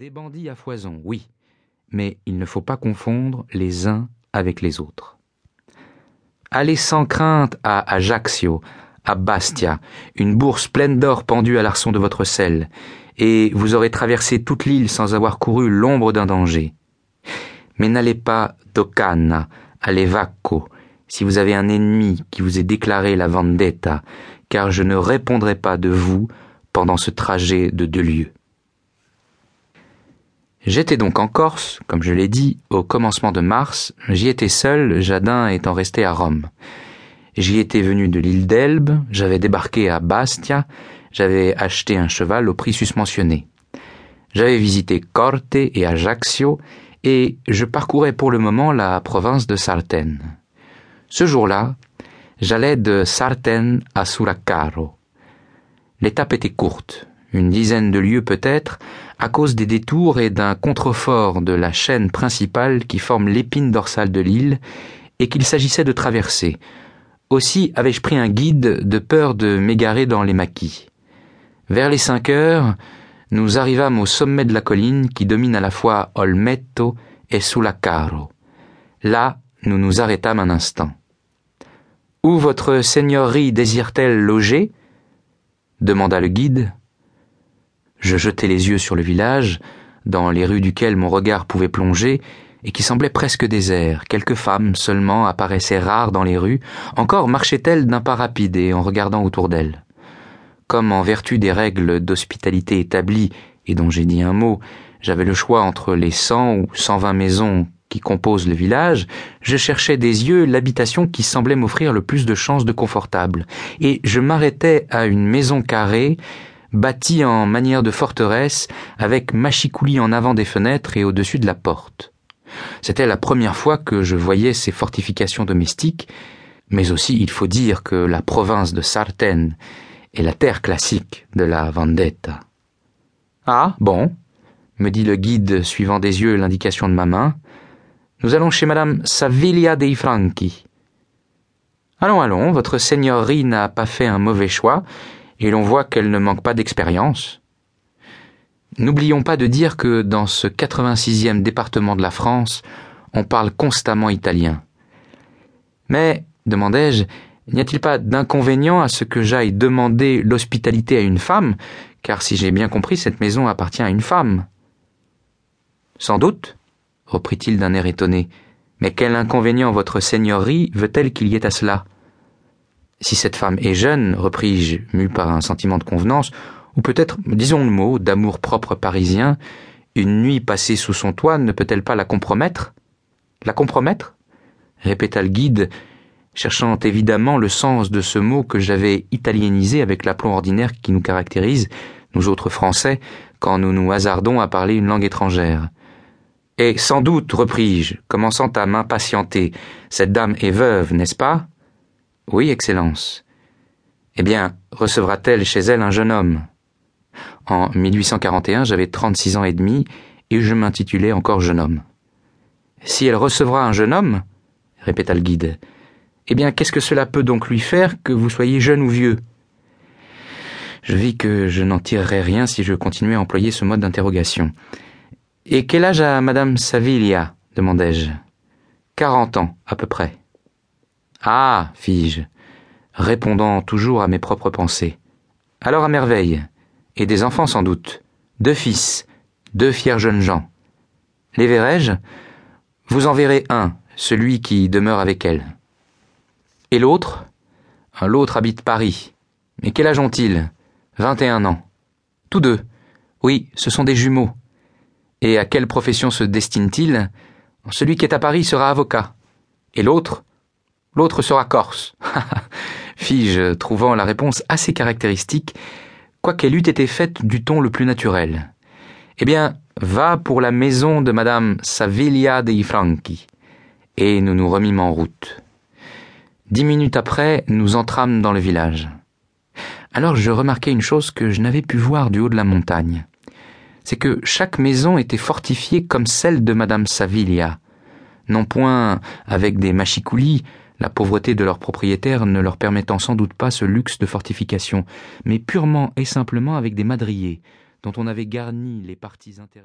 Des bandits à foison, oui, mais il ne faut pas confondre les uns avec les autres. Allez sans crainte à Ajaccio, à Bastia, une bourse pleine d'or pendue à l'arçon de votre selle, et vous aurez traversé toute l'île sans avoir couru l'ombre d'un danger. Mais n'allez pas d'Ocana, à Levacco, si vous avez un ennemi qui vous ait déclaré la vendetta, car je ne répondrai pas de vous pendant ce trajet de deux lieues. J'étais donc en Corse, comme je l'ai dit, au commencement de mars. J'y étais seul, Jadin étant resté à Rome. J'y étais venu de l'île d'Elbe, j'avais débarqué à Bastia, j'avais acheté un cheval au prix susmentionné. J'avais visité Corte et Ajaccio, et je parcourais pour le moment la province de Sartène. Ce jour-là, j'allais de Sartène à Suracaro. L'étape était courte, une dizaine de lieues peut-être, à cause des détours et d'un contrefort de la chaîne principale qui forme l'épine dorsale de l'île et qu'il s'agissait de traverser. Aussi avais-je pris un guide de peur de m'égarer dans les maquis. Vers les cinq heures, nous arrivâmes au sommet de la colline qui domine à la fois Olmetto et Sulacaro. Là, nous nous arrêtâmes un instant. Où votre seigneurie désire-t-elle loger? demanda le guide. Je jetai les yeux sur le village, dans les rues duquel mon regard pouvait plonger, et qui semblait presque désert. Quelques femmes seulement apparaissaient rares dans les rues, encore marchaient-elles d'un pas rapide et en regardant autour d'elles. Comme en vertu des règles d'hospitalité établies, et dont j'ai dit un mot, j'avais le choix entre les cent ou cent vingt maisons qui composent le village, je cherchais des yeux l'habitation qui semblait m'offrir le plus de chances de confortable, et je m'arrêtais à une maison carrée bâti en manière de forteresse, avec machicoulis en avant des fenêtres et au-dessus de la porte. C'était la première fois que je voyais ces fortifications domestiques, mais aussi il faut dire que la province de Sartène est la terre classique de la vendetta. Ah, bon, me dit le guide suivant des yeux l'indication de ma main. Nous allons chez madame Savilia dei Franchi. Allons, allons, votre seigneurie n'a pas fait un mauvais choix, et l'on voit qu'elle ne manque pas d'expérience. N'oublions pas de dire que dans ce 86e département de la France, on parle constamment italien. Mais, demandai-je, n'y a-t-il pas d'inconvénient à ce que j'aille demander l'hospitalité à une femme, car si j'ai bien compris, cette maison appartient à une femme? Sans doute, reprit-il d'un air étonné, mais quel inconvénient votre seigneurie veut-elle qu'il y ait à cela? Si cette femme est jeune, repris-je, mu par un sentiment de convenance, ou peut-être, disons le mot, d'amour-propre parisien, une nuit passée sous son toit ne peut-elle pas la compromettre? La compromettre? répéta le guide, cherchant évidemment le sens de ce mot que j'avais italienisé avec l'aplomb ordinaire qui nous caractérise, nous autres Français, quand nous nous hasardons à parler une langue étrangère. Et sans doute, repris-je, commençant à m'impatienter, cette dame est veuve, n'est-ce pas? Oui, Excellence. Eh bien, recevra-t-elle chez elle un jeune homme? En 1841, j'avais trente-six ans et demi, et je m'intitulais encore jeune homme. Si elle recevra un jeune homme, répéta le guide, eh bien, qu'est-ce que cela peut donc lui faire que vous soyez jeune ou vieux? Je vis que je n'en tirerais rien si je continuais à employer ce mode d'interrogation. Et quel âge a madame Savilia? demandai-je. Quarante ans, à peu près. Ah, fis-je, répondant toujours à mes propres pensées. Alors à merveille. Et des enfants sans doute. Deux fils, deux fiers jeunes gens. Les verrai-je? Vous en verrez un, celui qui demeure avec elle. Et l'autre? L'autre habite Paris. Mais quel âge ont-ils? Vingt et un ans. Tous deux. Oui, ce sont des jumeaux. Et à quelle profession se destinent-ils? Celui qui est à Paris sera avocat. Et l'autre? L'autre sera corse. fis-je, trouvant la réponse assez caractéristique, quoiqu'elle eût été faite du ton le plus naturel. Eh bien, va pour la maison de madame Savilia dei Franchi. Et nous nous remîmes en route. Dix minutes après, nous entrâmes dans le village. Alors je remarquai une chose que je n'avais pu voir du haut de la montagne. C'est que chaque maison était fortifiée comme celle de madame Savilia, non point avec des machicoulis, la pauvreté de leurs propriétaires ne leur permettant sans doute pas ce luxe de fortification, mais purement et simplement avec des madriers, dont on avait garni les parties intérieures.